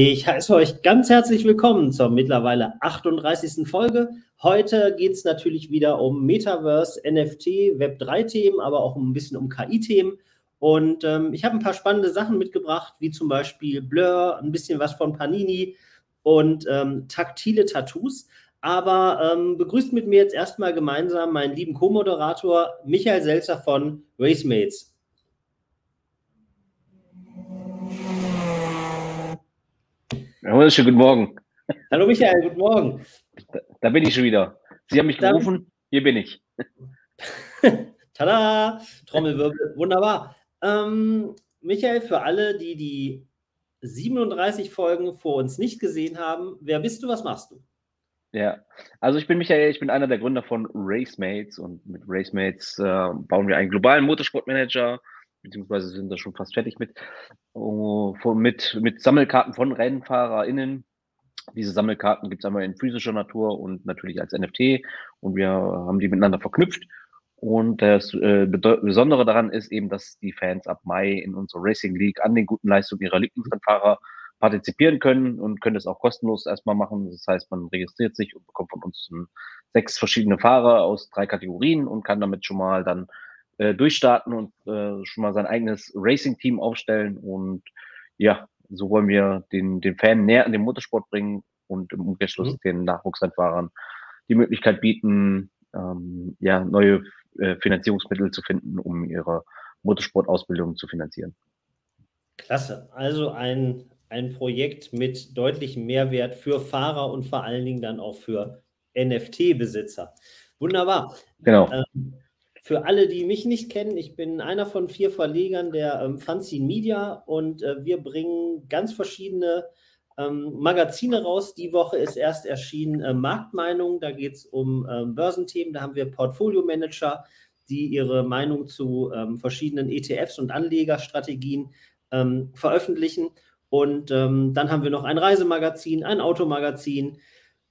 Ich heiße euch ganz herzlich willkommen zur mittlerweile 38. Folge. Heute geht es natürlich wieder um Metaverse, NFT, Web3-Themen, aber auch ein bisschen um KI-Themen. Und ähm, ich habe ein paar spannende Sachen mitgebracht, wie zum Beispiel Blur, ein bisschen was von Panini und ähm, taktile Tattoos. Aber ähm, begrüßt mit mir jetzt erstmal gemeinsam meinen lieben Co-Moderator Michael Selzer von Racemates. Wunderschönen guten Morgen. Hallo Michael, guten Morgen. Da, da, bin ich schon wieder. Sie haben mich gerufen, hier bin ich. Tada! Trommelwirbel, wunderbar. Ähm, Michael, für alle, die die 37 Folgen vor uns nicht gesehen haben, wer bist du, was machst du? Ja, also ich bin Michael, ich bin einer der Gründer von Racemates und mit Racemates äh, bauen wir einen globalen Motorsportmanager beziehungsweise sind da schon fast fertig mit, von, mit, mit Sammelkarten von RennfahrerInnen. Diese Sammelkarten gibt es einmal in physischer Natur und natürlich als NFT und wir haben die miteinander verknüpft. Und das äh, Besondere daran ist eben, dass die Fans ab Mai in unserer Racing League an den guten Leistungen ihrer Lieblingsrennfahrer partizipieren können und können das auch kostenlos erstmal machen. Das heißt, man registriert sich und bekommt von uns sechs verschiedene Fahrer aus drei Kategorien und kann damit schon mal dann äh, durchstarten und äh, schon mal sein eigenes Racing-Team aufstellen. Und ja, so wollen wir den, den Fan näher an den Motorsport bringen und im Umkehrschluss mhm. den Nachwuchsrennfahrern die Möglichkeit bieten, ähm, ja, neue äh, Finanzierungsmittel zu finden, um ihre Motorsportausbildung zu finanzieren. Klasse. Also ein, ein Projekt mit deutlichem Mehrwert für Fahrer und vor allen Dingen dann auch für NFT-Besitzer. Wunderbar. Genau. Ähm, für alle, die mich nicht kennen, ich bin einer von vier Verlegern der ähm, Fanzine Media und äh, wir bringen ganz verschiedene ähm, Magazine raus. Die Woche ist erst erschienen äh, Marktmeinung, da geht es um ähm, Börsenthemen, da haben wir Portfolio-Manager, die ihre Meinung zu ähm, verschiedenen ETFs und Anlegerstrategien ähm, veröffentlichen. Und ähm, dann haben wir noch ein Reisemagazin, ein Automagazin,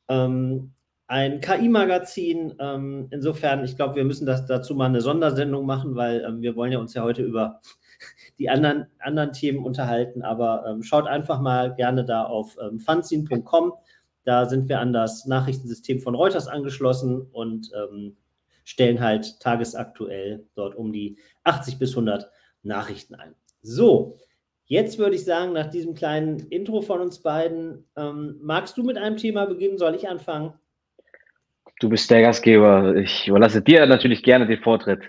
ähm, ein KI-Magazin. Ähm, insofern, ich glaube, wir müssen das dazu mal eine Sondersendung machen, weil ähm, wir wollen ja uns ja heute über die anderen, anderen Themen unterhalten. Aber ähm, schaut einfach mal gerne da auf ähm, fanzine.com. Da sind wir an das Nachrichtensystem von Reuters angeschlossen und stellen halt tagesaktuell dort um die 80 bis 100 Nachrichten ein. So, Jetzt würde ich sagen, nach diesem kleinen Intro von uns beiden, ähm, magst du mit einem Thema beginnen? Soll ich anfangen? Du bist der Gastgeber. Ich überlasse dir natürlich gerne den Vortritt.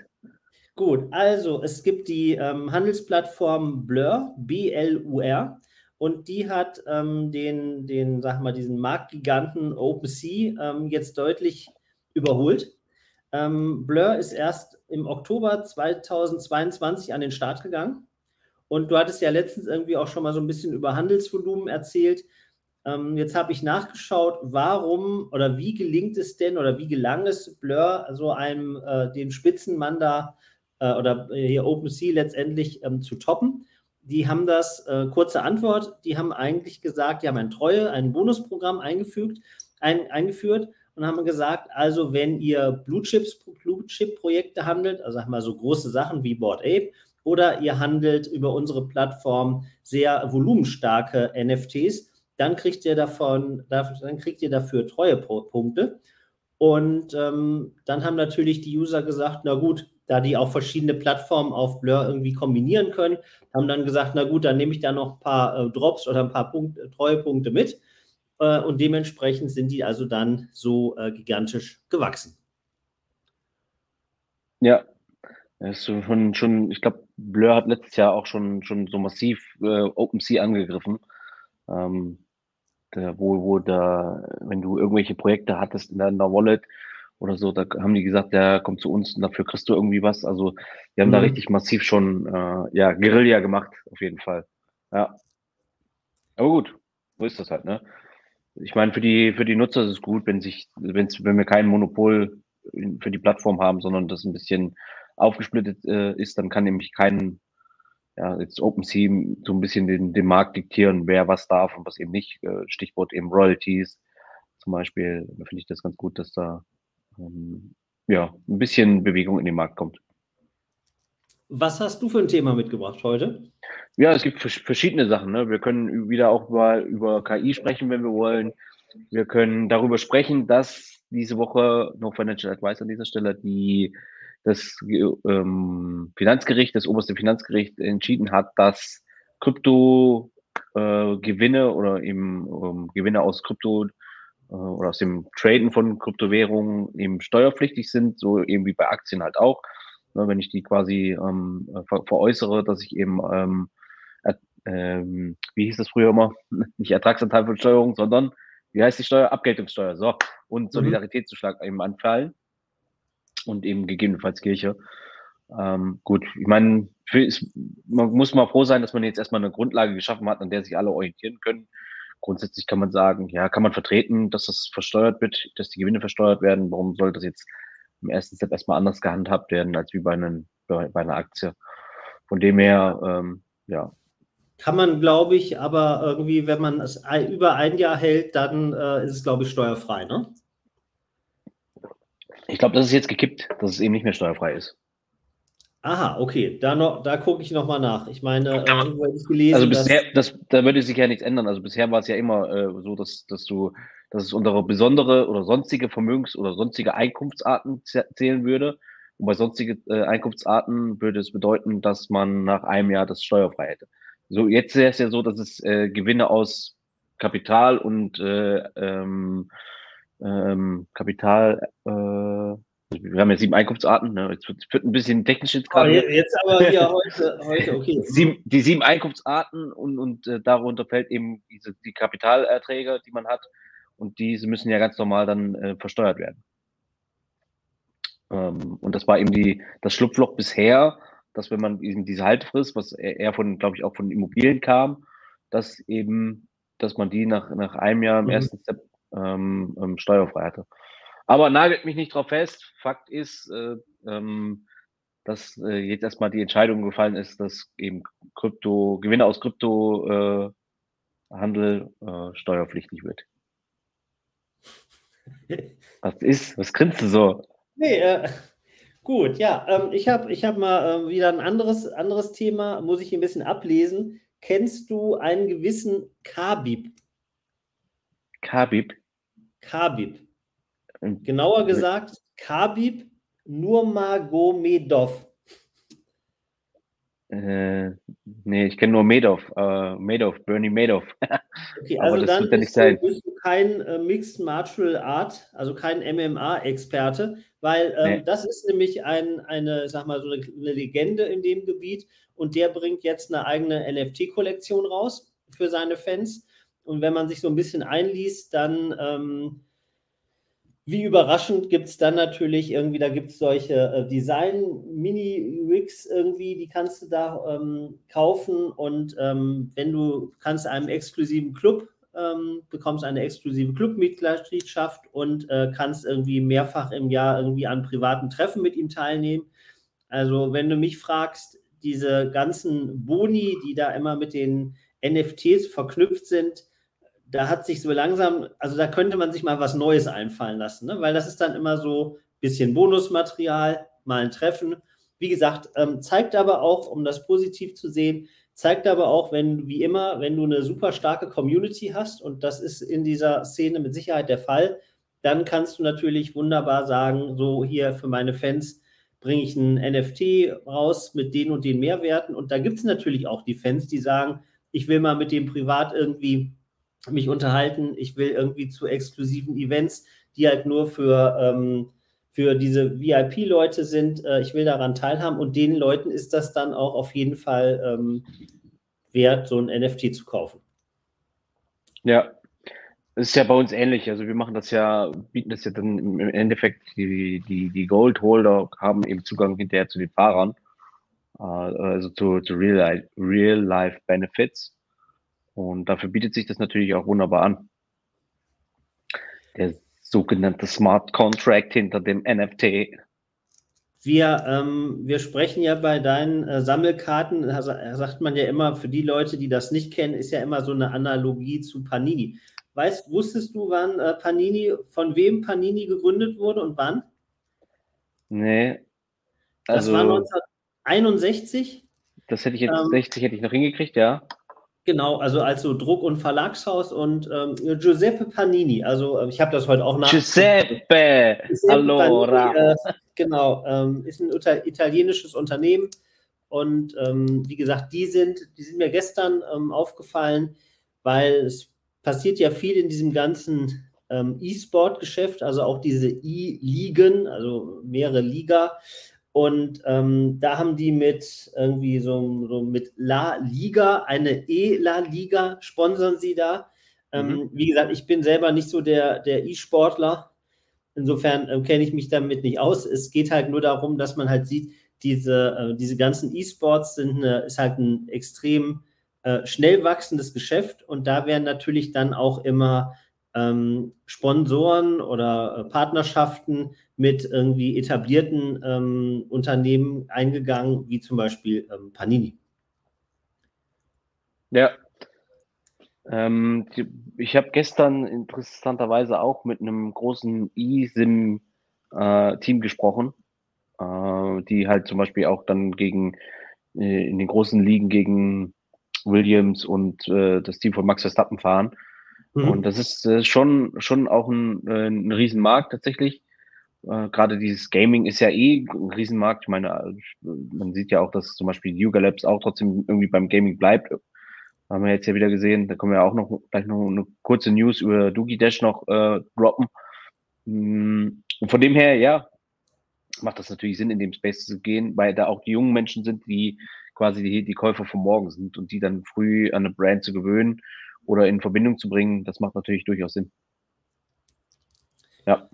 Gut, also es gibt die ähm, Handelsplattform Blur, B-L-U-R, und die hat ähm, den, den, sag mal, diesen Marktgiganten OpenSea ähm, jetzt deutlich überholt. Ähm, Blur ist erst im Oktober 2022 an den Start gegangen. Und du hattest ja letztens irgendwie auch schon mal so ein bisschen über Handelsvolumen erzählt. Ähm, jetzt habe ich nachgeschaut, warum oder wie gelingt es denn oder wie gelang es Blur, so einem äh, den Spitzenmann da äh, oder hier OpenSea letztendlich ähm, zu toppen. Die haben das, äh, kurze Antwort, die haben eigentlich gesagt, die haben ein Treue, ein Bonusprogramm eingefügt, ein, eingeführt und haben gesagt, also wenn ihr Blue Chips, Blue Chip Projekte handelt, also sag mal so große Sachen wie Board Ape, oder ihr handelt über unsere Plattform sehr volumenstarke NFTs, dann kriegt ihr davon, dann kriegt ihr dafür Treuepunkte. Und ähm, dann haben natürlich die User gesagt, na gut, da die auch verschiedene Plattformen auf Blur irgendwie kombinieren können, haben dann gesagt, na gut, dann nehme ich da noch ein paar äh, Drops oder ein paar Punkt, Treuepunkte mit. Äh, und dementsprechend sind die also dann so äh, gigantisch gewachsen. Ja, ist schon, schon ich glaube, Blur hat letztes Jahr auch schon, schon so massiv äh, OpenSea angegriffen. Ähm, wo, wo da, wenn du irgendwelche Projekte hattest in deiner Wallet oder so, da haben die gesagt, der kommt zu uns und dafür kriegst du irgendwie was. Also die haben mhm. da richtig massiv schon äh, ja, Guerilla gemacht, auf jeden Fall. Ja. Aber gut, so ist das halt, ne? Ich meine, für die, für die Nutzer ist es gut, wenn sich, wenn's, wenn wir kein Monopol für die Plattform haben, sondern das ein bisschen aufgesplittet äh, ist, dann kann nämlich kein ja, jetzt OpenSea so ein bisschen den, den Markt diktieren, wer was darf und was eben nicht. Äh, Stichwort eben Royalties zum Beispiel. Da finde ich das ganz gut, dass da ähm, ja, ein bisschen Bewegung in den Markt kommt. Was hast du für ein Thema mitgebracht heute? Ja, es gibt verschiedene Sachen. Ne? Wir können wieder auch mal über KI sprechen, wenn wir wollen. Wir können darüber sprechen, dass diese Woche noch Financial Advice an dieser Stelle die das ähm, Finanzgericht, das oberste Finanzgericht entschieden hat, dass Krypto äh, Gewinne oder eben ähm, Gewinne aus Krypto äh, oder aus dem Traden von Kryptowährungen eben steuerpflichtig sind, so eben wie bei Aktien halt auch. Ne, wenn ich die quasi ähm, ver veräußere, dass ich eben, ähm, äh, ähm, wie hieß das früher immer, nicht Ertragsanteil von Steuerung, sondern wie heißt die Steuer? Abgeltungssteuer, so, und mhm. Solidaritätszuschlag eben anfallen und eben gegebenenfalls Kirche. Ähm, gut, ich meine, man muss mal froh sein, dass man jetzt erstmal eine Grundlage geschaffen hat, an der sich alle orientieren können. Grundsätzlich kann man sagen, ja, kann man vertreten, dass das versteuert wird, dass die Gewinne versteuert werden. Warum soll das jetzt im ersten Step erstmal anders gehandhabt werden als wie bei, einen, bei, bei einer Aktie? Von dem her, ähm, ja. Kann man, glaube ich, aber irgendwie, wenn man es über ein Jahr hält, dann äh, ist es, glaube ich, steuerfrei, ne? Ich glaube, das ist jetzt gekippt, dass es eben nicht mehr steuerfrei ist. Aha, okay, da, noch, da gucke ich nochmal nach. Ich meine, äh, irgendwo hätte ich gelesen, also bisher, das, da würde sich ja nichts ändern. Also bisher war es ja immer äh, so, dass, dass du, dass es unter besondere oder sonstige Vermögens- oder sonstige Einkunftsarten zählen würde. Und bei sonstige äh, Einkunftsarten würde es bedeuten, dass man nach einem Jahr das steuerfrei hätte. So, jetzt wäre es ja so, dass es äh, Gewinne aus Kapital und äh, ähm, ähm, Kapital, äh, wir haben ja sieben Einkunftsarten, ne? jetzt wird, ein bisschen technisch jetzt gerade. Oh, jetzt aber hier heute, heute, okay. Sieben, die sieben Einkunftsarten und, und äh, darunter fällt eben diese, die Kapitalerträge, die man hat und diese müssen ja ganz normal dann äh, versteuert werden. Ähm, und das war eben die, das Schlupfloch bisher, dass wenn man eben diese Haltefrist, was eher von, glaube ich, auch von Immobilien kam, dass eben, dass man die nach, nach einem Jahr im mhm. ersten Step ähm, ähm, steuerfrei hatte. Aber nagelt mich nicht drauf fest. Fakt ist, äh, ähm, dass äh, jetzt erstmal die Entscheidung gefallen ist, dass eben Krypto, Gewinne aus Kryptohandel äh, äh, steuerpflichtig wird. Was ist? Was grinst du so? Nee, äh, gut, ja. Ähm, ich habe ich hab mal äh, wieder ein anderes, anderes Thema, muss ich ein bisschen ablesen. Kennst du einen gewissen Kabib? Kabib? Kabib. Genauer gesagt, Kabib Nurmagomedov. Äh, nee, ich kenne nur Medov, äh, Medov, Bernie Medov. okay, also dann wird ja nicht sein. bist du kein äh, Mixed Martial Art, also kein MMA-Experte, weil ähm, nee. das ist nämlich ein, eine, sag mal, so eine, eine Legende in dem Gebiet und der bringt jetzt eine eigene NFT-Kollektion raus für seine Fans. Und wenn man sich so ein bisschen einliest, dann ähm, wie überraschend gibt es dann natürlich irgendwie, da gibt es solche äh, Design-Mini-Rigs irgendwie, die kannst du da ähm, kaufen und ähm, wenn du kannst einem exklusiven Club, ähm, bekommst eine exklusive Clubmitgliedschaft und äh, kannst irgendwie mehrfach im Jahr irgendwie an privaten Treffen mit ihm teilnehmen. Also wenn du mich fragst, diese ganzen Boni, die da immer mit den NFTs verknüpft sind, da hat sich so langsam, also da könnte man sich mal was Neues einfallen lassen, ne? weil das ist dann immer so ein bisschen Bonusmaterial, mal ein Treffen. Wie gesagt, ähm, zeigt aber auch, um das positiv zu sehen, zeigt aber auch, wenn, wie immer, wenn du eine super starke Community hast, und das ist in dieser Szene mit Sicherheit der Fall, dann kannst du natürlich wunderbar sagen, so hier für meine Fans bringe ich ein NFT raus mit den und den Mehrwerten. Und da gibt es natürlich auch die Fans, die sagen, ich will mal mit dem privat irgendwie mich unterhalten. Ich will irgendwie zu exklusiven Events, die halt nur für, ähm, für diese VIP-Leute sind. Äh, ich will daran teilhaben und den Leuten ist das dann auch auf jeden Fall ähm, wert, so ein NFT zu kaufen. Ja, ist ja bei uns ähnlich. Also wir machen das ja, bieten das ja dann im Endeffekt, die, die, die Gold-Holder haben eben Zugang hinterher zu den Fahrern, äh, also zu, zu Real-Life-Benefits. Und dafür bietet sich das natürlich auch wunderbar an. Der sogenannte Smart Contract hinter dem NFT. Wir, ähm, wir sprechen ja bei deinen äh, Sammelkarten, sagt man ja immer, für die Leute, die das nicht kennen, ist ja immer so eine Analogie zu Panini. Weißt, wusstest du, wann äh, Panini, von wem Panini gegründet wurde und wann? Nee. Also, das war 1961. Das hätte ich jetzt, ähm, 60 hätte ich noch hingekriegt, ja. Genau, also als so Druck- und Verlagshaus und ähm, Giuseppe Panini. Also ähm, ich habe das heute auch nach. Giuseppe, Giuseppe allora. Panini, äh, genau, ähm, ist ein italienisches Unternehmen und ähm, wie gesagt, die sind, die sind mir gestern ähm, aufgefallen, weil es passiert ja viel in diesem ganzen ähm, E-Sport-Geschäft, also auch diese E-Ligen, also mehrere Liga. Und ähm, da haben die mit irgendwie so, so, mit La Liga, eine E-La Liga, sponsern sie da. Ähm, mhm. Wie gesagt, ich bin selber nicht so der, der E-Sportler. Insofern äh, kenne ich mich damit nicht aus. Es geht halt nur darum, dass man halt sieht, diese, äh, diese ganzen E-Sports sind eine, ist halt ein extrem äh, schnell wachsendes Geschäft und da werden natürlich dann auch immer ähm, Sponsoren oder äh, Partnerschaften mit irgendwie etablierten ähm, Unternehmen eingegangen, wie zum Beispiel ähm, Panini. Ja. Ähm, ich habe gestern interessanterweise auch mit einem großen eSIM-Team äh, gesprochen, äh, die halt zum Beispiel auch dann gegen äh, in den großen Ligen gegen Williams und äh, das Team von Max Verstappen fahren. Mhm. Und das ist, ist, schon, schon auch ein, äh, ein Riesenmarkt tatsächlich. Äh, Gerade dieses Gaming ist ja eh ein Riesenmarkt. Ich meine, man sieht ja auch, dass zum Beispiel Yuga Labs auch trotzdem irgendwie beim Gaming bleibt. Haben wir jetzt ja wieder gesehen. Da können wir auch noch gleich noch eine kurze News über Doogie Dash noch äh, droppen. Mm, und von dem her, ja, macht das natürlich Sinn, in dem Space zu gehen, weil da auch die jungen Menschen sind, die quasi die, die Käufer von morgen sind und die dann früh an eine Brand zu gewöhnen oder in Verbindung zu bringen, das macht natürlich durchaus Sinn. Ja.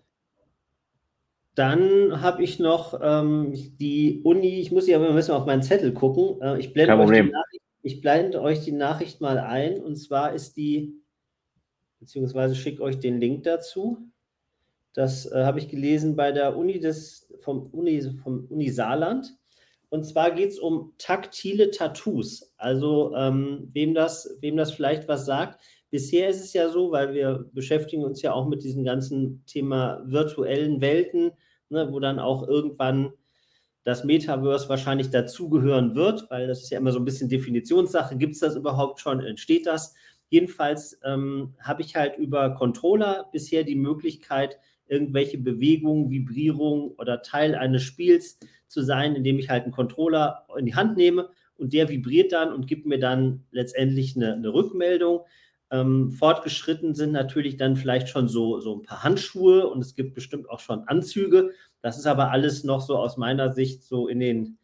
Dann habe ich noch ähm, die Uni, ich muss hier aber ein bisschen auf meinen Zettel gucken. Äh, ich, blende euch die Nachricht, ich blende euch die Nachricht mal ein und zwar ist die, beziehungsweise schicke euch den Link dazu. Das äh, habe ich gelesen bei der Uni des, vom Uni, vom Uni Saarland. Und zwar geht es um taktile Tattoos. Also ähm, wem, das, wem das vielleicht was sagt. Bisher ist es ja so, weil wir beschäftigen uns ja auch mit diesem ganzen Thema virtuellen Welten, ne, wo dann auch irgendwann das Metaverse wahrscheinlich dazugehören wird, weil das ist ja immer so ein bisschen Definitionssache. Gibt es das überhaupt schon? Entsteht das? Jedenfalls ähm, habe ich halt über Controller bisher die Möglichkeit, irgendwelche Bewegungen, Vibrierungen oder Teil eines Spiels zu sein, indem ich halt einen Controller in die Hand nehme und der vibriert dann und gibt mir dann letztendlich eine, eine Rückmeldung. Ähm, fortgeschritten sind natürlich dann vielleicht schon so, so ein paar Handschuhe und es gibt bestimmt auch schon Anzüge. Das ist aber alles noch so aus meiner Sicht so in den,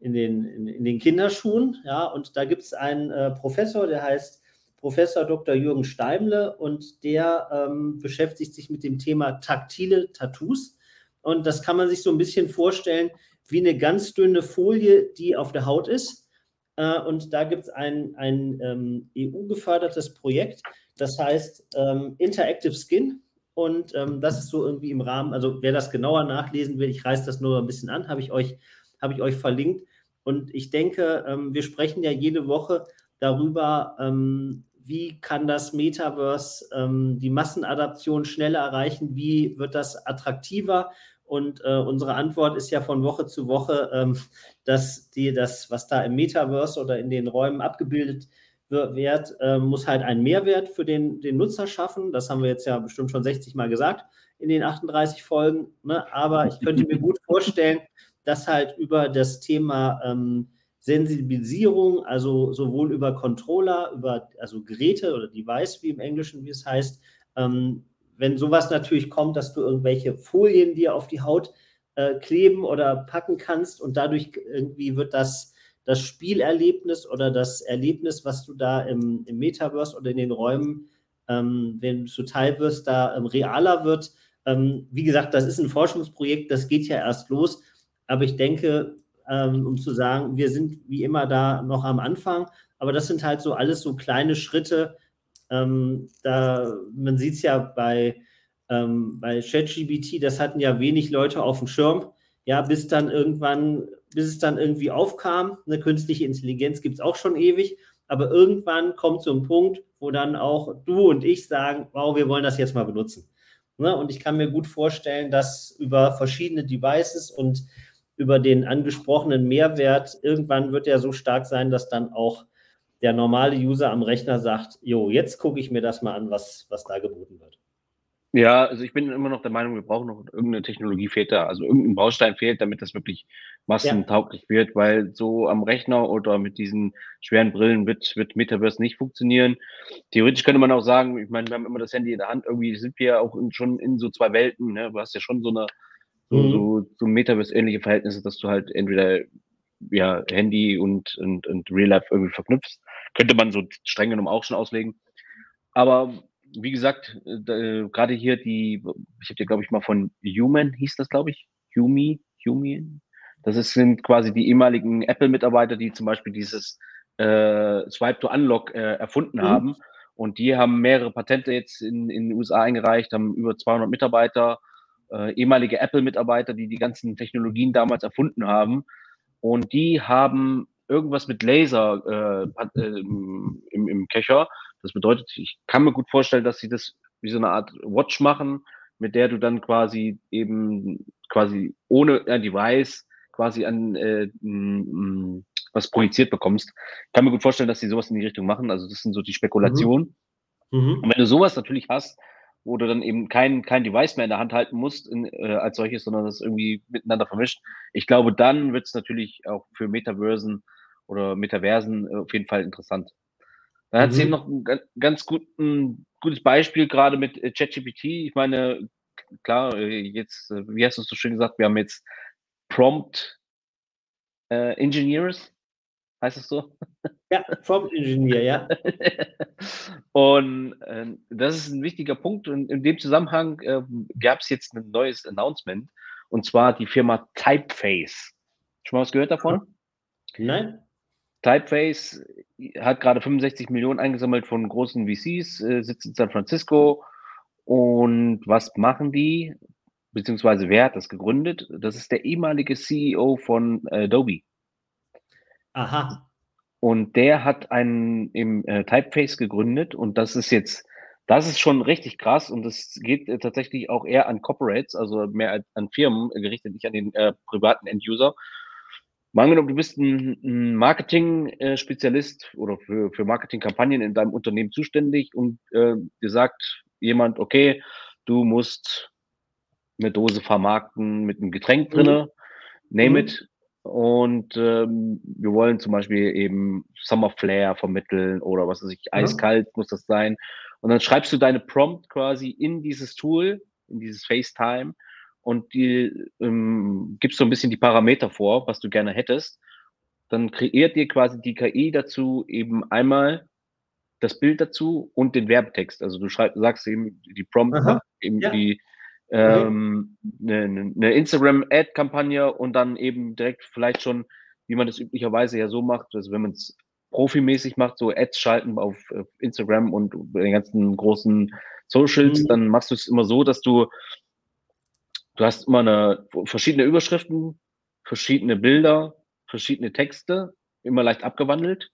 in den, in, in den Kinderschuhen. Ja, und da gibt es einen äh, Professor, der heißt Professor Dr. Jürgen Steimle und der ähm, beschäftigt sich mit dem Thema taktile Tattoos. Und das kann man sich so ein bisschen vorstellen wie eine ganz dünne Folie, die auf der Haut ist. Äh, und da gibt es ein, ein ähm, EU-gefördertes Projekt, das heißt ähm, Interactive Skin. Und ähm, das ist so irgendwie im Rahmen, also wer das genauer nachlesen will, ich reiße das nur ein bisschen an, habe ich, euch, hab ich euch verlinkt. Und ich denke, ähm, wir sprechen ja jede Woche darüber, ähm, wie kann das Metaverse ähm, die Massenadaption schneller erreichen? Wie wird das attraktiver? Und äh, unsere Antwort ist ja von Woche zu Woche, ähm, dass die, das, was da im Metaverse oder in den Räumen abgebildet wird, äh, muss halt einen Mehrwert für den, den Nutzer schaffen. Das haben wir jetzt ja bestimmt schon 60 Mal gesagt in den 38 Folgen. Ne? Aber ich könnte mir gut vorstellen, dass halt über das Thema ähm, Sensibilisierung, also sowohl über Controller, über also Geräte oder Device, wie im Englischen, wie es heißt, ähm, wenn sowas natürlich kommt, dass du irgendwelche Folien dir auf die Haut äh, kleben oder packen kannst und dadurch irgendwie wird das, das Spielerlebnis oder das Erlebnis, was du da im, im Metaverse oder in den Räumen, ähm, wenn du Teil wirst, da ähm, realer wird. Ähm, wie gesagt, das ist ein Forschungsprojekt, das geht ja erst los, aber ich denke, ähm, um zu sagen, wir sind wie immer da noch am Anfang. Aber das sind halt so alles so kleine Schritte. Ähm, da, man sieht es ja bei, ähm, bei ChatGBT, das hatten ja wenig Leute auf dem Schirm. Ja, bis dann irgendwann, bis es dann irgendwie aufkam. Eine künstliche Intelligenz gibt es auch schon ewig. Aber irgendwann kommt so ein Punkt, wo dann auch du und ich sagen, wow, wir wollen das jetzt mal benutzen. Ne? Und ich kann mir gut vorstellen, dass über verschiedene Devices und über den angesprochenen Mehrwert, irgendwann wird er so stark sein, dass dann auch der normale User am Rechner sagt, jo, jetzt gucke ich mir das mal an, was, was da geboten wird. Ja, also ich bin immer noch der Meinung, wir brauchen noch irgendeine Technologie fehlt da. Also irgendein Baustein fehlt, damit das wirklich massentauglich ja. wird, weil so am Rechner oder mit diesen schweren Brillen wird, wird Metaverse nicht funktionieren. Theoretisch könnte man auch sagen, ich meine, wir haben immer das Handy in der Hand, irgendwie sind wir auch in, schon in so zwei Welten. Ne? Du hast ja schon so eine so, mhm. so, so Metaverse-ähnliche Verhältnisse, dass du halt entweder ja, Handy und, und, und Real Life irgendwie verknüpfst. Könnte man so streng genommen auch schon auslegen. Aber wie gesagt, äh, gerade hier die, ich habe dir, glaube ich, mal von Human, hieß das, glaube ich, Humi, Human. Das ist, sind quasi die ehemaligen Apple-Mitarbeiter, die zum Beispiel dieses äh, Swipe to Unlock äh, erfunden mhm. haben. Und die haben mehrere Patente jetzt in, in den USA eingereicht, haben über 200 Mitarbeiter, äh, ehemalige Apple-Mitarbeiter, die die ganzen Technologien damals erfunden haben. Und die haben irgendwas mit Laser äh, äh, im, im Köcher das bedeutet, ich kann mir gut vorstellen, dass sie das wie so eine Art Watch machen, mit der du dann quasi eben quasi ohne ein Device quasi an äh, m, was projiziert bekommst. Ich kann mir gut vorstellen, dass sie sowas in die Richtung machen. Also das sind so die Spekulationen. Mhm. Mhm. Und wenn du sowas natürlich hast, wo du dann eben kein, kein Device mehr in der Hand halten musst in, äh, als solches, sondern das irgendwie miteinander vermischt. Ich glaube, dann wird es natürlich auch für Metaversen oder Metaversen äh, auf jeden Fall interessant. Dann hat mhm. sie noch ein ganz guten, gutes Beispiel gerade mit äh, ChatGPT. Ich meine, klar, äh, jetzt, äh, wie hast du es so schön gesagt, wir haben jetzt Prompt äh, Engineers, heißt es so? Ja, Prompt Engineer, ja. und äh, das ist ein wichtiger Punkt. Und in dem Zusammenhang äh, gab es jetzt ein neues Announcement, und zwar die Firma Typeface. Schon mal was gehört davon? Nein. Typeface hat gerade 65 Millionen eingesammelt von großen VCs, äh, sitzt in San Francisco. Und was machen die? Beziehungsweise wer hat das gegründet? Das ist der ehemalige CEO von Adobe. Aha. Und der hat einen im äh, Typeface gegründet und das ist jetzt, das ist schon richtig krass und das geht äh, tatsächlich auch eher an Corporates, also mehr an Firmen gerichtet, nicht an den äh, privaten End-User. Mal angenommen, du bist ein, ein Marketing-Spezialist oder für, für Marketingkampagnen in deinem Unternehmen zuständig und äh, dir sagt jemand, okay, du musst eine Dose vermarkten mit einem Getränk drinne, mhm. name mhm. it. Und ähm, wir wollen zum Beispiel eben Summer Flair vermitteln oder was weiß ich, mhm. eiskalt muss das sein. Und dann schreibst du deine Prompt quasi in dieses Tool, in dieses FaceTime und die ähm, gibst so ein bisschen die Parameter vor, was du gerne hättest, dann kreiert dir quasi die KI dazu eben einmal das Bild dazu und den Werbetext. Also du schreibst, sagst eben die Prompt, Aha, eben ja. die ähm, eine, eine Instagram-Ad-Kampagne und dann eben direkt vielleicht schon, wie man das üblicherweise ja so macht, also wenn man es profimäßig macht, so Ads schalten auf, auf Instagram und den ganzen großen Socials, mhm. dann machst du es immer so, dass du Du hast immer eine, verschiedene Überschriften, verschiedene Bilder, verschiedene Texte, immer leicht abgewandelt.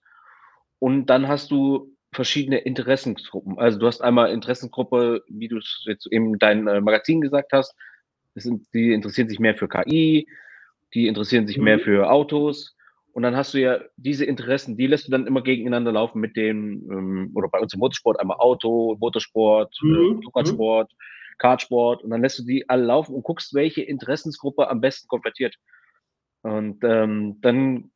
Und dann hast du verschiedene Interessensgruppen. Also du hast einmal Interessensgruppe, wie du es jetzt eben dein äh, Magazin gesagt hast. Sind, die interessieren sich mehr für KI, die interessieren sich mhm. mehr für Autos. Und dann hast du ja diese Interessen, die lässt du dann immer gegeneinander laufen mit dem, ähm, oder bei uns im Motorsport einmal Auto, Motorsport, äh, mhm. Motorradsport. Mhm Kartsport und dann lässt du die alle laufen und guckst, welche Interessensgruppe am besten konvertiert. Und ähm, dann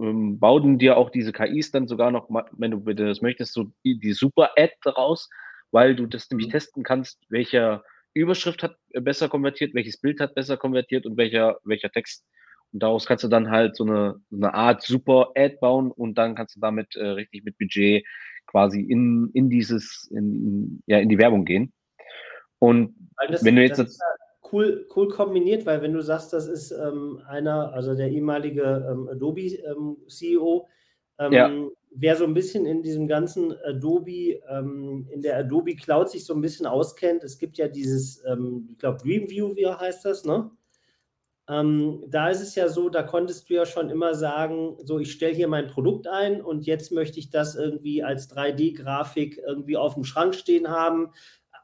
ähm, bauen dir auch diese KIs dann sogar noch, wenn du bitte das möchtest, so die, die Super-Ad daraus, weil du das nämlich mhm. testen kannst, welcher Überschrift hat besser konvertiert, welches Bild hat besser konvertiert und welcher, welcher Text. Und daraus kannst du dann halt so eine, so eine Art Super-Ad bauen und dann kannst du damit äh, richtig mit Budget quasi in, in dieses, in, ja, in die Werbung gehen. Und das, wenn du jetzt. Das ja cool, cool kombiniert, weil wenn du sagst, das ist ähm, einer, also der ehemalige ähm, Adobe-CEO, ähm, ja. wer so ein bisschen in diesem ganzen Adobe, ähm, in der Adobe Cloud sich so ein bisschen auskennt, es gibt ja dieses, ähm, ich glaube, Dreamview, wie heißt das, ne? Ähm, da ist es ja so, da konntest du ja schon immer sagen, so ich stelle hier mein Produkt ein und jetzt möchte ich das irgendwie als 3D-Grafik irgendwie auf dem Schrank stehen haben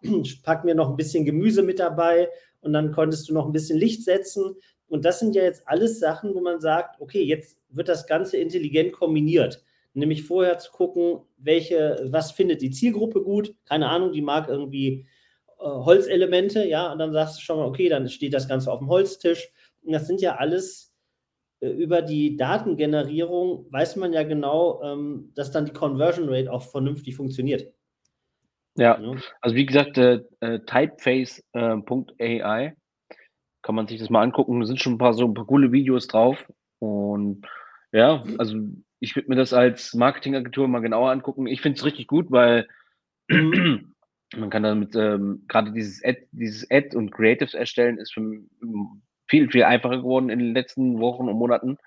pack mir noch ein bisschen Gemüse mit dabei und dann konntest du noch ein bisschen Licht setzen Und das sind ja jetzt alles Sachen, wo man sagt, okay, jetzt wird das Ganze intelligent kombiniert. Nämlich vorher zu gucken, welche, was findet die Zielgruppe gut. Keine Ahnung, die mag irgendwie äh, Holzelemente, ja, und dann sagst du schon mal, okay, dann steht das Ganze auf dem Holztisch. Und das sind ja alles äh, über die Datengenerierung, weiß man ja genau, ähm, dass dann die Conversion Rate auch vernünftig funktioniert. Ja, ja. also wie gesagt, äh, äh typeface.ai kann man sich das mal angucken. Da sind schon ein paar so ein paar coole Videos drauf. Und ja, also ich würde mir das als Marketingagentur mal genauer angucken. Ich finde es richtig gut, weil man kann damit ähm, gerade dieses Ad, dieses Ad und Creatives erstellen ist für, viel, viel einfacher geworden in den letzten Wochen und Monaten.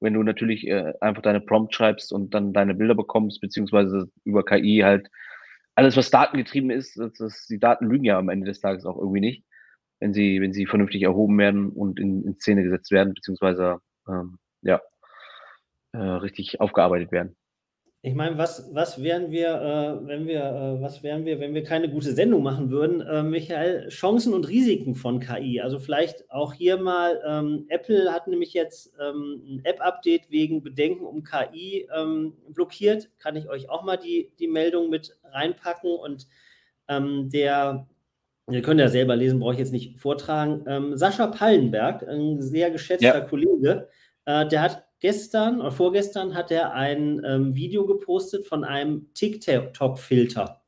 Wenn du natürlich äh, einfach deine Prompt schreibst und dann deine Bilder bekommst, beziehungsweise über KI halt alles, was datengetrieben ist, das, das, die Daten lügen ja am Ende des Tages auch irgendwie nicht, wenn sie, wenn sie vernünftig erhoben werden und in, in Szene gesetzt werden, beziehungsweise ähm, ja, äh, richtig aufgearbeitet werden. Ich meine, was, was wären wir, äh, wenn wir, äh, was wären wir, wenn wir keine gute Sendung machen würden? Äh, Michael, Chancen und Risiken von KI. Also vielleicht auch hier mal, ähm, Apple hat nämlich jetzt ähm, ein App-Update wegen Bedenken um KI ähm, blockiert. Kann ich euch auch mal die, die Meldung mit reinpacken? Und ähm, der, ihr könnt ja selber lesen, brauche ich jetzt nicht vortragen. Ähm, Sascha Pallenberg, ein sehr geschätzter ja. Kollege, äh, der hat gestern oder vorgestern hat er ein ähm, Video gepostet von einem TikTok-Filter.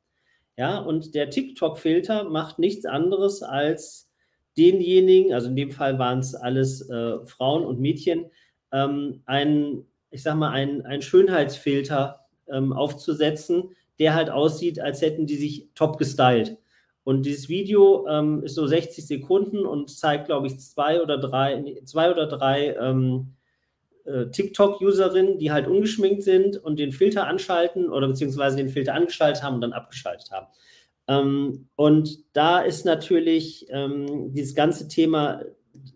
Ja, und der TikTok-Filter macht nichts anderes als denjenigen, also in dem Fall waren es alles äh, Frauen und Mädchen, ähm, einen, ich sag mal, einen, einen Schönheitsfilter ähm, aufzusetzen, der halt aussieht, als hätten die sich top gestylt. Und dieses Video ähm, ist so 60 Sekunden und zeigt, glaube ich, zwei oder drei, zwei oder drei ähm, äh, TikTok-Userinnen, die halt ungeschminkt sind und den Filter anschalten oder beziehungsweise den Filter angeschaltet haben und dann abgeschaltet haben. Ähm, und da ist natürlich ähm, dieses ganze Thema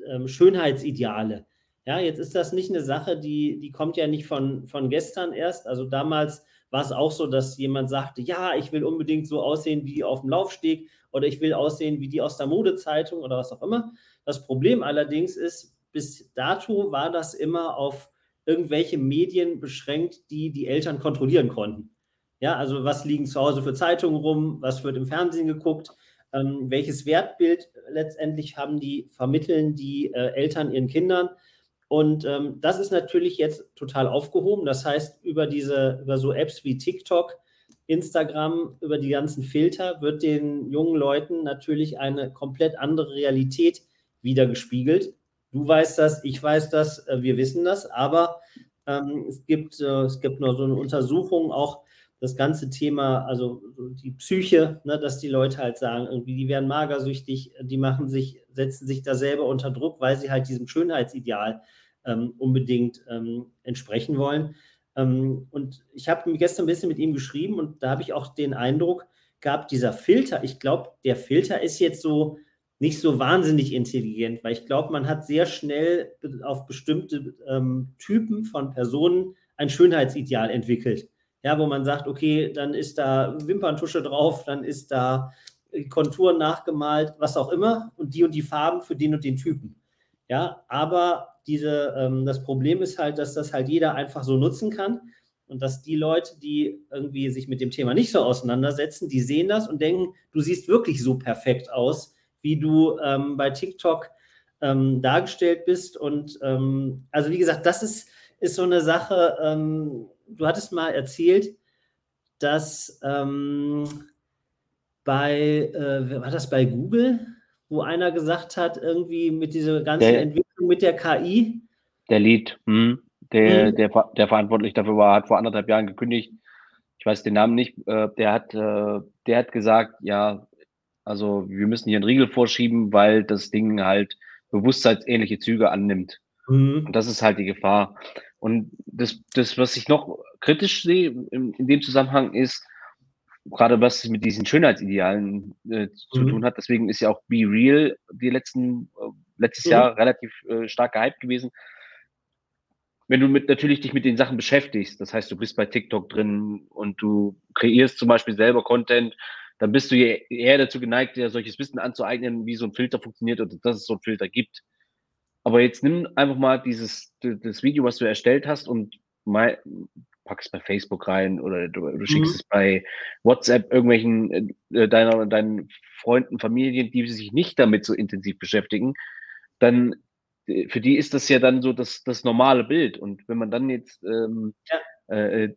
ähm, Schönheitsideale. Ja, jetzt ist das nicht eine Sache, die, die kommt ja nicht von, von gestern erst. Also damals war es auch so, dass jemand sagte, ja, ich will unbedingt so aussehen wie auf dem Laufsteg oder ich will aussehen wie die aus der Modezeitung oder was auch immer. Das Problem allerdings ist, bis dato war das immer auf irgendwelche Medien beschränkt, die die Eltern kontrollieren konnten. Ja, also was liegen zu Hause für Zeitungen rum, was wird im Fernsehen geguckt, ähm, welches Wertbild letztendlich haben die, vermitteln die äh, Eltern ihren Kindern. Und ähm, das ist natürlich jetzt total aufgehoben. Das heißt, über diese, über so Apps wie TikTok, Instagram, über die ganzen Filter wird den jungen Leuten natürlich eine komplett andere Realität wiedergespiegelt. Du weißt das, ich weiß das, äh, wir wissen das, aber ähm, es, gibt, äh, es gibt noch so eine Untersuchung, auch das ganze Thema, also die Psyche, ne, dass die Leute halt sagen, irgendwie, die werden magersüchtig, die machen sich, setzen sich da selber unter Druck, weil sie halt diesem Schönheitsideal ähm, unbedingt ähm, entsprechen wollen. Ähm, und ich habe gestern ein bisschen mit ihm geschrieben und da habe ich auch den Eindruck gehabt, dieser Filter, ich glaube, der Filter ist jetzt so, nicht so wahnsinnig intelligent, weil ich glaube, man hat sehr schnell auf bestimmte ähm, Typen von Personen ein Schönheitsideal entwickelt. Ja, wo man sagt, okay, dann ist da Wimperntusche drauf, dann ist da Konturen nachgemalt, was auch immer, und die und die Farben für den und den Typen. Ja, aber diese, ähm, das Problem ist halt, dass das halt jeder einfach so nutzen kann und dass die Leute, die irgendwie sich mit dem Thema nicht so auseinandersetzen, die sehen das und denken, du siehst wirklich so perfekt aus, wie du ähm, bei TikTok ähm, dargestellt bist. Und ähm, also wie gesagt, das ist, ist so eine Sache, ähm, du hattest mal erzählt, dass ähm, bei, äh, war das bei Google, wo einer gesagt hat, irgendwie mit dieser ganzen der, Entwicklung mit der KI? Der Lead, hm, der, hm. der, der verantwortlich dafür war, hat vor anderthalb Jahren gekündigt. Ich weiß den Namen nicht. Äh, der hat, äh, der hat gesagt, ja, also wir müssen hier einen Riegel vorschieben, weil das Ding halt bewusstseinsähnliche Züge annimmt. Mhm. Und das ist halt die Gefahr. Und das, das was ich noch kritisch sehe in, in dem Zusammenhang ist, gerade was mit diesen Schönheitsidealen äh, zu mhm. tun hat. Deswegen ist ja auch Be Real die letzten, äh, letztes mhm. Jahr relativ äh, stark gehypt gewesen. Wenn du mit, natürlich dich mit den Sachen beschäftigst, das heißt, du bist bei TikTok drin und du kreierst zum Beispiel selber Content, dann bist du eher dazu geneigt, dir solches Wissen anzueignen, wie so ein Filter funktioniert oder dass es so einen Filter gibt. Aber jetzt nimm einfach mal dieses, das Video, was du erstellt hast und mal, pack es bei Facebook rein oder du, du schickst mhm. es bei WhatsApp irgendwelchen äh, deiner, deinen Freunden, Familien, die sich nicht damit so intensiv beschäftigen, dann äh, für die ist das ja dann so das, das normale Bild. Und wenn man dann jetzt ähm, ja. äh,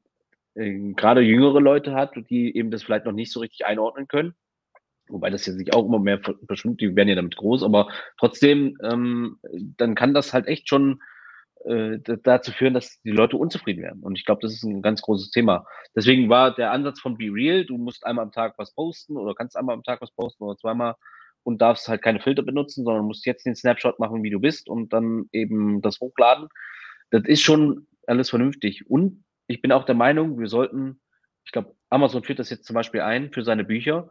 äh, gerade jüngere Leute hat, die eben das vielleicht noch nicht so richtig einordnen können, wobei das ja sich auch immer mehr verschwimmt, die werden ja damit groß, aber trotzdem, ähm, dann kann das halt echt schon äh, dazu führen, dass die Leute unzufrieden werden. Und ich glaube, das ist ein ganz großes Thema. Deswegen war der Ansatz von Be Real, du musst einmal am Tag was posten oder kannst einmal am Tag was posten oder zweimal und darfst halt keine Filter benutzen, sondern musst jetzt den Snapshot machen, wie du bist und dann eben das hochladen. Das ist schon alles vernünftig. Und ich bin auch der Meinung, wir sollten, ich glaube, Amazon führt das jetzt zum Beispiel ein für seine Bücher,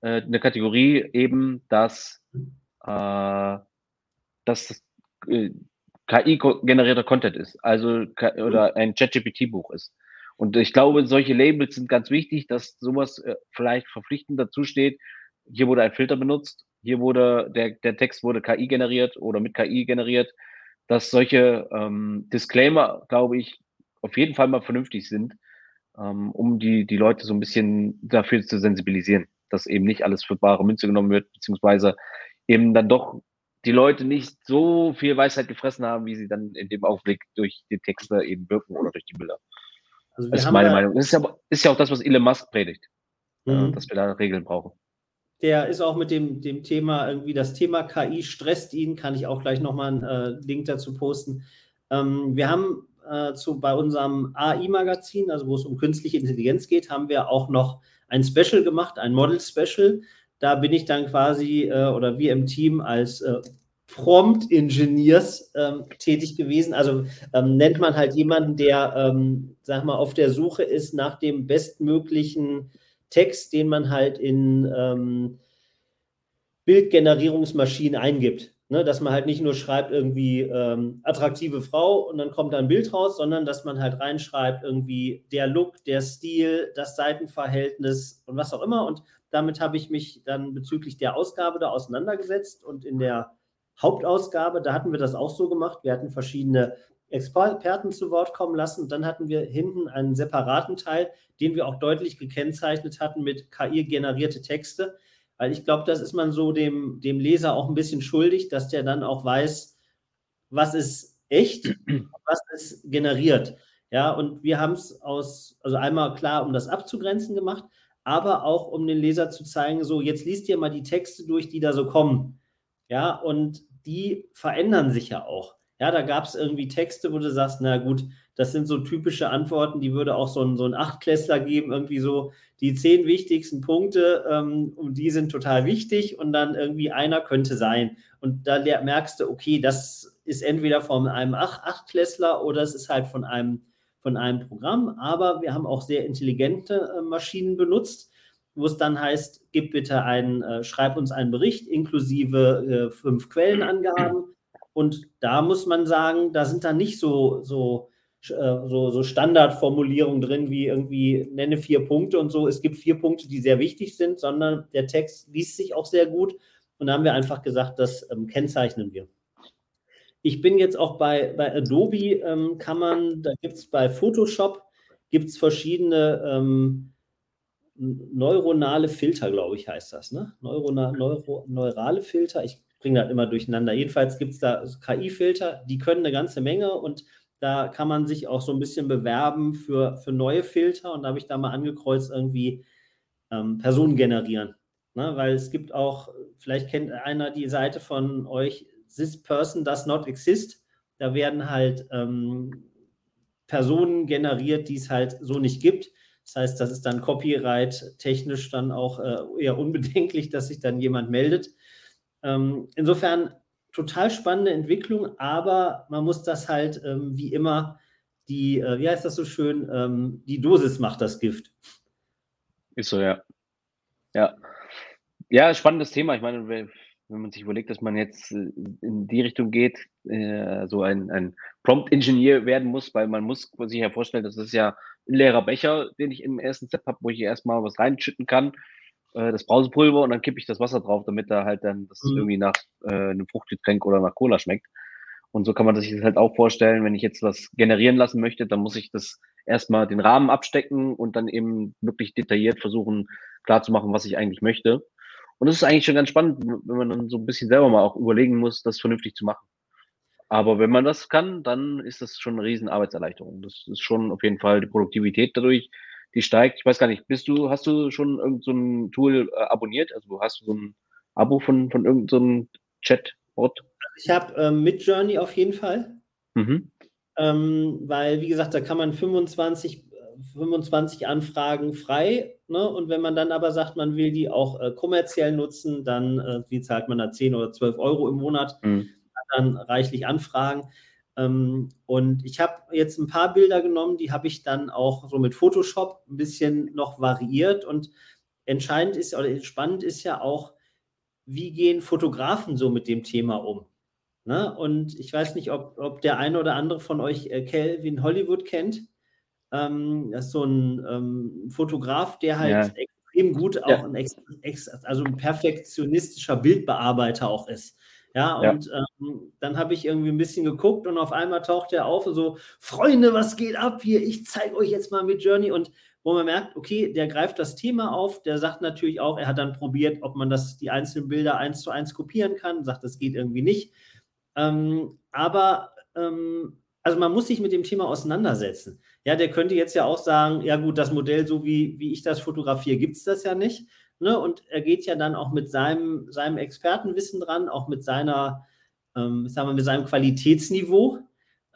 äh, eine Kategorie eben, dass, äh, dass äh, KI-generierter Content ist, also oder ein ChatGPT-Buch ist. Und ich glaube, solche Labels sind ganz wichtig, dass sowas äh, vielleicht verpflichtend dazu steht. Hier wurde ein Filter benutzt, hier wurde der, der Text wurde KI generiert oder mit KI generiert, dass solche ähm, Disclaimer, glaube ich, auf jeden Fall mal vernünftig sind, ähm, um die, die Leute so ein bisschen dafür zu sensibilisieren dass eben nicht alles für bare Münze genommen wird, beziehungsweise eben dann doch die Leute nicht so viel Weisheit gefressen haben, wie sie dann in dem Augenblick durch die Texte eben wirken oder durch die Bilder. Also das ist meine ja, Meinung. Das ist ja, ist ja auch das, was Elon Musk predigt, äh, mhm. dass wir da Regeln brauchen. Der ist auch mit dem, dem Thema, irgendwie das Thema KI stresst ihn, kann ich auch gleich nochmal einen äh, Link dazu posten. Ähm, wir haben äh, zu, bei unserem AI-Magazin, also wo es um künstliche Intelligenz geht, haben wir auch noch ein Special gemacht, ein Model-Special. Da bin ich dann quasi äh, oder wir im Team als äh, Prompt-Engineers ähm, tätig gewesen. Also ähm, nennt man halt jemanden, der, ähm, sag mal, auf der Suche ist nach dem bestmöglichen Text, den man halt in ähm, Bildgenerierungsmaschinen eingibt. Ne, dass man halt nicht nur schreibt irgendwie ähm, attraktive Frau und dann kommt da ein Bild raus, sondern dass man halt reinschreibt irgendwie der Look, der Stil, das Seitenverhältnis und was auch immer. Und damit habe ich mich dann bezüglich der Ausgabe da auseinandergesetzt und in der Hauptausgabe, da hatten wir das auch so gemacht. Wir hatten verschiedene Experten zu Wort kommen lassen. Und dann hatten wir hinten einen separaten Teil, den wir auch deutlich gekennzeichnet hatten mit KI-generierte Texte. Weil ich glaube, das ist man so dem, dem Leser auch ein bisschen schuldig, dass der dann auch weiß, was ist echt, was ist generiert. Ja, und wir haben es aus, also einmal klar, um das abzugrenzen gemacht, aber auch um den Leser zu zeigen, so jetzt liest ihr mal die Texte durch, die da so kommen. Ja, und die verändern sich ja auch. Ja, da gab es irgendwie Texte, wo du sagst, na gut, das sind so typische Antworten, die würde auch so ein, so ein Achtklässler geben, irgendwie so die zehn wichtigsten Punkte, ähm, und die sind total wichtig und dann irgendwie einer könnte sein. Und da merkst du, okay, das ist entweder von einem Ach Achtklässler oder es ist halt von einem, von einem Programm, aber wir haben auch sehr intelligente äh, Maschinen benutzt wo es dann heißt, gib bitte einen, äh, schreib uns einen Bericht inklusive äh, fünf Quellenangaben. Und da muss man sagen, da sind dann nicht so, so so, so Standardformulierungen drin, wie irgendwie nenne vier Punkte und so. Es gibt vier Punkte, die sehr wichtig sind, sondern der Text liest sich auch sehr gut. Und da haben wir einfach gesagt, das ähm, kennzeichnen wir. Ich bin jetzt auch bei, bei Adobe, ähm, kann man, da gibt es bei Photoshop, gibt es verschiedene ähm, neuronale Filter, glaube ich, heißt das. Ne? Neurona, Neuro, neurale Filter, ich bringe das immer durcheinander. Jedenfalls gibt es da KI-Filter, die können eine ganze Menge und da kann man sich auch so ein bisschen bewerben für, für neue Filter. Und da habe ich da mal angekreuzt, irgendwie ähm, Personen generieren. Ne? Weil es gibt auch, vielleicht kennt einer die Seite von euch, This Person Does Not Exist. Da werden halt ähm, Personen generiert, die es halt so nicht gibt. Das heißt, das ist dann Copyright technisch dann auch äh, eher unbedenklich, dass sich dann jemand meldet. Ähm, insofern total spannende Entwicklung, aber man muss das halt ähm, wie immer, die, äh, wie heißt das so schön, ähm, die Dosis macht das Gift. Ist so, ja. Ja. Ja, spannendes Thema. Ich meine, wenn man sich überlegt, dass man jetzt äh, in die Richtung geht, äh, so ein, ein Prompt-Ingenieur werden muss, weil man muss sich ja vorstellen, das ist ja ein leerer Becher, den ich im ersten Step habe, wo ich erstmal was reinschütten kann äh, das Brausepulver und dann kippe ich das Wasser drauf, damit da halt dann das mhm. irgendwie nach äh, einem Fruchtgetränk oder nach Cola schmeckt. Und so kann man sich das halt auch vorstellen, wenn ich jetzt was generieren lassen möchte, dann muss ich das erstmal den Rahmen abstecken und dann eben wirklich detailliert versuchen klarzumachen, was ich eigentlich möchte. Und das ist eigentlich schon ganz spannend, wenn man dann so ein bisschen selber mal auch überlegen muss, das vernünftig zu machen. Aber wenn man das kann, dann ist das schon eine riesen Arbeitserleichterung. Das ist schon auf jeden Fall die Produktivität dadurch, die steigt. Ich weiß gar nicht, bist du, hast du schon irgendein so Tool äh, abonniert? Also hast du so ein Abo von, von irgendeinem so Chatbot? Ich habe ähm, mit Journey auf jeden Fall. Mhm. Ähm, weil, wie gesagt, da kann man 25, 25 Anfragen frei. Ne? Und wenn man dann aber sagt, man will die auch äh, kommerziell nutzen, dann äh, wie zahlt man da 10 oder 12 Euro im Monat, mhm. dann reichlich Anfragen. Ähm, und ich habe jetzt ein paar Bilder genommen, die habe ich dann auch so mit Photoshop ein bisschen noch variiert. Und entscheidend ist oder spannend ist ja auch, wie gehen Fotografen so mit dem Thema um? Ne? Und ich weiß nicht, ob, ob der eine oder andere von euch äh, Calvin Hollywood kennt. Ähm, das ist so ein ähm, Fotograf, der halt ja. extrem gut auch ja. ein, ex, ex, also ein perfektionistischer Bildbearbeiter auch ist. Ja, und ja. Ähm, dann habe ich irgendwie ein bisschen geguckt und auf einmal taucht er auf und so, Freunde, was geht ab hier? Ich zeige euch jetzt mal mit Journey und wo man merkt, okay, der greift das Thema auf, der sagt natürlich auch, er hat dann probiert, ob man das, die einzelnen Bilder eins zu eins kopieren kann, sagt, das geht irgendwie nicht. Ähm, aber ähm, also man muss sich mit dem Thema auseinandersetzen. Ja, der könnte jetzt ja auch sagen, ja gut, das Modell, so wie, wie ich das fotografiere, gibt es das ja nicht. Ne? Und er geht ja dann auch mit seinem, seinem Expertenwissen dran, auch mit seiner, ähm, sagen wir, mit seinem Qualitätsniveau,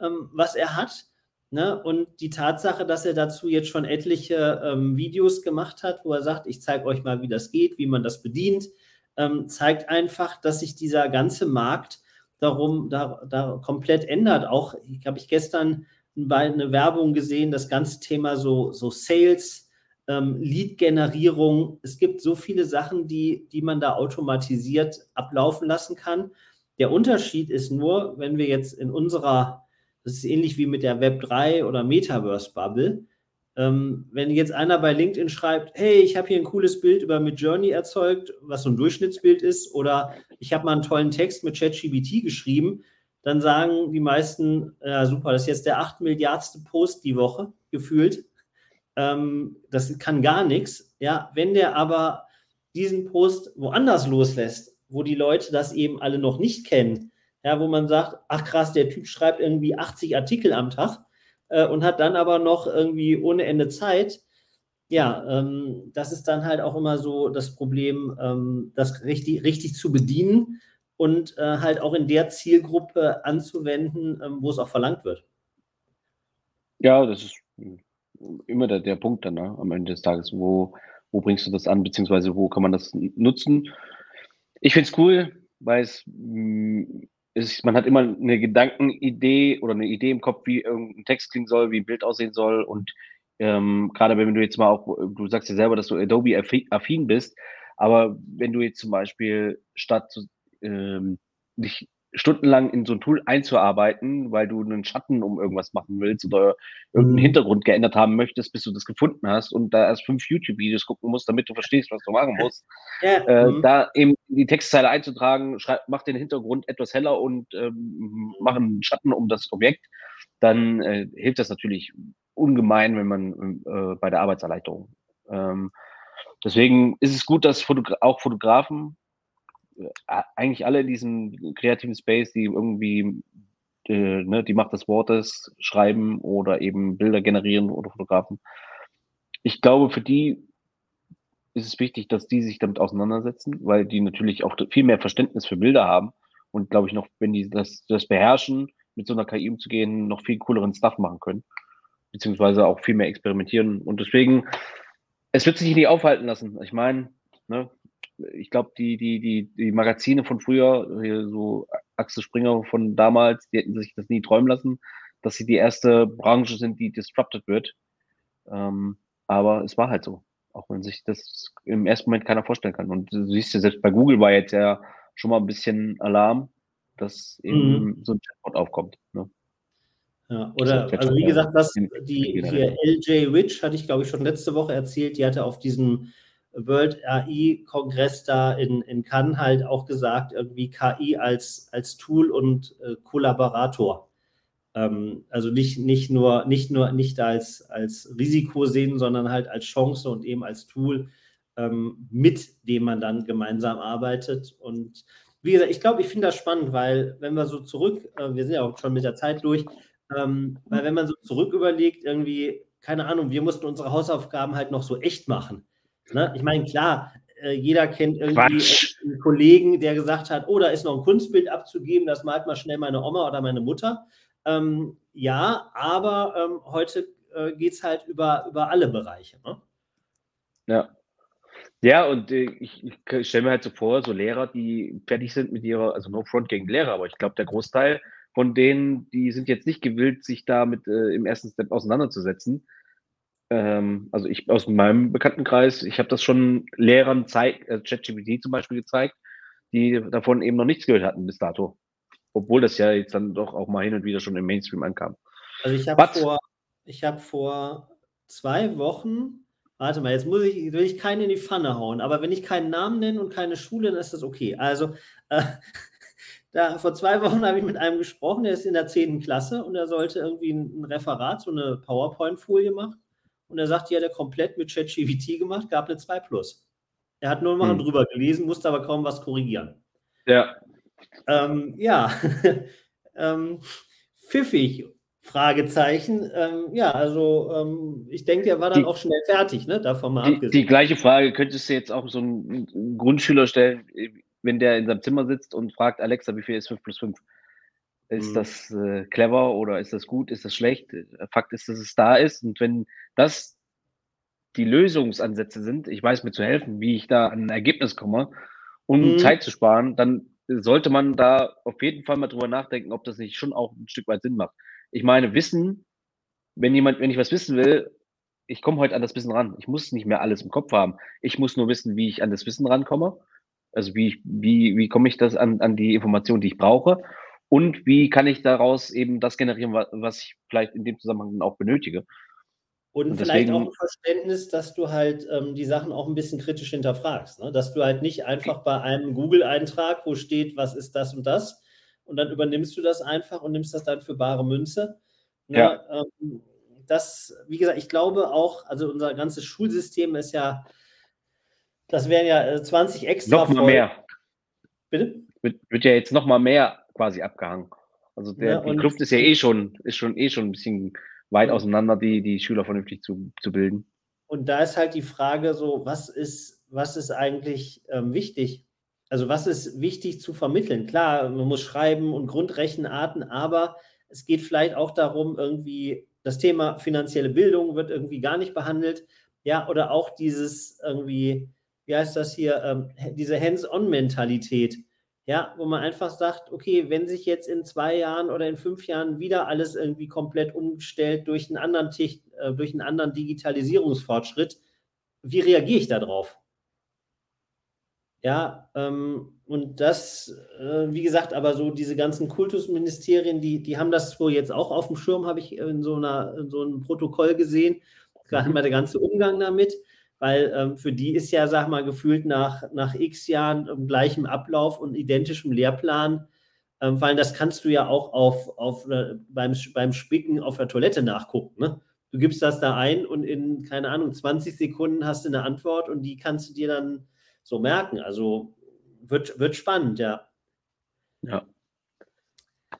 ähm, was er hat. Ne? Und die Tatsache, dass er dazu jetzt schon etliche ähm, Videos gemacht hat, wo er sagt, ich zeige euch mal, wie das geht, wie man das bedient, ähm, zeigt einfach, dass sich dieser ganze Markt darum da, da komplett ändert. Auch, habe ich gestern eine Werbung gesehen, das ganze Thema so, so Sales, ähm, Lead-Generierung. Es gibt so viele Sachen, die, die man da automatisiert ablaufen lassen kann. Der Unterschied ist nur, wenn wir jetzt in unserer, das ist ähnlich wie mit der Web3 oder Metaverse-Bubble, ähm, wenn jetzt einer bei LinkedIn schreibt, hey, ich habe hier ein cooles Bild über Midjourney erzeugt, was so ein Durchschnittsbild ist, oder ich habe mal einen tollen Text mit ChatGBT geschrieben, dann sagen die meisten, ja super, das ist jetzt der acht Milliardste Post die Woche gefühlt ähm, das kann gar nichts. Ja, wenn der aber diesen Post woanders loslässt, wo die Leute das eben alle noch nicht kennen, ja, wo man sagt, ach krass, der Typ schreibt irgendwie 80 Artikel am Tag äh, und hat dann aber noch irgendwie ohne Ende Zeit. Ja, ähm, das ist dann halt auch immer so das Problem, ähm, das richtig, richtig zu bedienen und äh, halt auch in der Zielgruppe anzuwenden, ähm, wo es auch verlangt wird. Ja, das ist immer der, der Punkt dann ne, am Ende des Tages. Wo, wo bringst du das an, beziehungsweise wo kann man das nutzen? Ich finde es cool, weil es mm, ist, man hat immer eine Gedankenidee oder eine Idee im Kopf, wie irgendein Text klingen soll, wie ein Bild aussehen soll. Und ähm, gerade wenn du jetzt mal auch, du sagst ja selber, dass du Adobe-affin bist, aber wenn du jetzt zum Beispiel statt ähm, dich stundenlang in so ein Tool einzuarbeiten, weil du einen Schatten um irgendwas machen willst oder irgendeinen mhm. Hintergrund geändert haben möchtest, bis du das gefunden hast und da erst fünf YouTube-Videos gucken musst, damit du verstehst, was du machen musst. Ja. Äh, mhm. Da eben die Textzeile einzutragen, schreib, mach den Hintergrund etwas heller und ähm, mach einen Schatten um das Objekt, dann äh, hilft das natürlich ungemein, wenn man äh, bei der Arbeitserleichterung. Ähm, deswegen ist es gut, dass Fotogra auch Fotografen eigentlich alle in diesem kreativen Space, die irgendwie äh, ne, die Macht des Wortes schreiben oder eben Bilder generieren oder Fotografen. Ich glaube, für die ist es wichtig, dass die sich damit auseinandersetzen, weil die natürlich auch viel mehr Verständnis für Bilder haben und glaube ich noch, wenn die das, das beherrschen, mit so einer KI umzugehen, noch viel cooleren Stuff machen können, beziehungsweise auch viel mehr experimentieren. Und deswegen, es wird sich nicht aufhalten lassen. Ich meine, ne, ich glaube, die, die, die, die Magazine von früher, so Axel Springer von damals, die hätten sich das nie träumen lassen, dass sie die erste Branche sind, die disrupted wird. Ähm, aber es war halt so, auch wenn sich das im ersten Moment keiner vorstellen kann. Und du siehst ja, selbst bei Google war jetzt ja schon mal ein bisschen Alarm, dass eben mhm. so ein Chatbot aufkommt. Ne? Ja, oder, also wie gesagt, das, die, die LJ Rich hatte ich, glaube ich, schon letzte Woche erzählt, die hatte auf diesem World AI-Kongress da in, in Cannes halt auch gesagt, irgendwie KI als, als Tool und äh, Kollaborator. Ähm, also nicht, nicht nur, nicht nur nicht als, als Risiko sehen, sondern halt als Chance und eben als Tool, ähm, mit dem man dann gemeinsam arbeitet. Und wie gesagt, ich glaube, ich finde das spannend, weil wenn wir so zurück, äh, wir sind ja auch schon mit der Zeit durch, ähm, weil wenn man so zurück überlegt, irgendwie, keine Ahnung, wir mussten unsere Hausaufgaben halt noch so echt machen. Ne? Ich meine, klar, äh, jeder kennt irgendwie Quatsch. einen Kollegen, der gesagt hat, oh, da ist noch ein Kunstbild abzugeben, das malt mal schnell meine Oma oder meine Mutter. Ähm, ja, aber ähm, heute äh, geht es halt über, über alle Bereiche. Ne? Ja. Ja, und äh, ich, ich stelle mir halt so vor, so Lehrer, die fertig sind mit ihrer, also no front gegen Lehrer, aber ich glaube, der Großteil von denen, die sind jetzt nicht gewillt, sich damit äh, im ersten Step auseinanderzusetzen. Ähm, also ich aus meinem Bekanntenkreis, ich habe das schon Lehrern zeigt, äh, ChatGPT zum Beispiel gezeigt, die davon eben noch nichts gehört hatten bis dato. Obwohl das ja jetzt dann doch auch mal hin und wieder schon im Mainstream ankam. Also ich habe vor, ich habe vor zwei Wochen Warte mal, jetzt muss ich, will ich keinen in die Pfanne hauen, aber wenn ich keinen Namen nenne und keine Schule, dann ist das okay. Also, äh, da, vor zwei Wochen habe ich mit einem gesprochen, der ist in der 10. Klasse und er sollte irgendwie ein, ein Referat, so eine PowerPoint-Folie machen. Und er sagt, die hat er komplett mit ChatGPT gemacht, gab eine 2 Plus. Er hat nur mal hm. drüber gelesen, musste aber kaum was korrigieren. Ja. Ähm, ja, ähm, pfiffig. Fragezeichen. Ähm, ja, also ähm, ich denke, er war dann die, auch schnell fertig, ne? Davon mal die, die, gleiche Frage könntest du jetzt auch so einen Grundschüler stellen, wenn der in seinem Zimmer sitzt und fragt, Alexa, wie viel ist 5 plus 5? Ist mhm. das äh, clever oder ist das gut? Ist das schlecht? Fakt ist, dass es da ist. Und wenn das die Lösungsansätze sind, ich weiß mir zu helfen, wie ich da an ein Ergebnis komme, um mhm. Zeit zu sparen, dann sollte man da auf jeden Fall mal drüber nachdenken, ob das nicht schon auch ein Stück weit Sinn macht. Ich meine, Wissen, wenn jemand, wenn ich was wissen will, ich komme heute an das Wissen ran. Ich muss nicht mehr alles im Kopf haben. Ich muss nur wissen, wie ich an das Wissen rankomme. Also wie, wie, wie komme ich das an, an die Informationen, die ich brauche? Und wie kann ich daraus eben das generieren, was ich vielleicht in dem Zusammenhang auch benötige? Und, und vielleicht deswegen, auch ein Verständnis, dass du halt ähm, die Sachen auch ein bisschen kritisch hinterfragst. Ne? Dass du halt nicht einfach bei einem Google-Eintrag, wo steht, was ist das und das, und dann übernimmst du das einfach und nimmst das dann für bare Münze. Ne? Ja. Ähm, das, wie gesagt, ich glaube auch, also unser ganzes Schulsystem ist ja, das wären ja 20 äh, extra. Noch mal mehr. Bitte? Wird, wird ja jetzt noch mal mehr quasi abgehangen. Also der, ja, die Kluft ist ja eh schon, ist schon eh schon ein bisschen weit auseinander, die, die Schüler vernünftig zu, zu bilden. Und da ist halt die Frage so, was ist, was ist eigentlich ähm, wichtig? Also was ist wichtig zu vermitteln? Klar, man muss schreiben und Grundrechenarten, aber es geht vielleicht auch darum, irgendwie das Thema finanzielle Bildung wird irgendwie gar nicht behandelt. Ja, oder auch dieses irgendwie, wie heißt das hier, ähm, diese Hands-on-Mentalität. Ja, wo man einfach sagt, okay, wenn sich jetzt in zwei Jahren oder in fünf Jahren wieder alles irgendwie komplett umstellt durch einen anderen, äh, durch einen anderen Digitalisierungsfortschritt, wie reagiere ich darauf? Ja, ähm, und das, äh, wie gesagt, aber so diese ganzen Kultusministerien, die, die haben das wohl jetzt auch auf dem Schirm, habe ich in so, einer, in so einem Protokoll gesehen. Gerade mal der ganze Umgang damit, weil ähm, für die ist ja, sag mal, gefühlt nach, nach x Jahren im gleichen Ablauf und identischem Lehrplan, ähm, weil das kannst du ja auch auf, auf, äh, beim, beim Spicken auf der Toilette nachgucken. Ne? Du gibst das da ein und in, keine Ahnung, 20 Sekunden hast du eine Antwort und die kannst du dir dann so merken. Also wird, wird spannend, ja. Ja.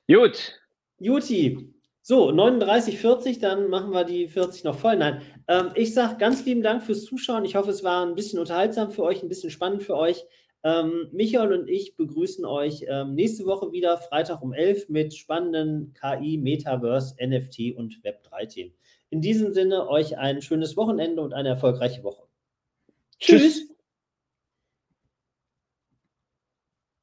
Gut. Juti. So, 39, 40, dann machen wir die 40 noch voll. Nein, ähm, ich sage ganz lieben Dank fürs Zuschauen. Ich hoffe, es war ein bisschen unterhaltsam für euch, ein bisschen spannend für euch. Ähm, Michael und ich begrüßen euch ähm, nächste Woche wieder, Freitag um 11 mit spannenden KI, Metaverse, NFT und Web3-Themen. In diesem Sinne, euch ein schönes Wochenende und eine erfolgreiche Woche. Tschüss. Tschüss.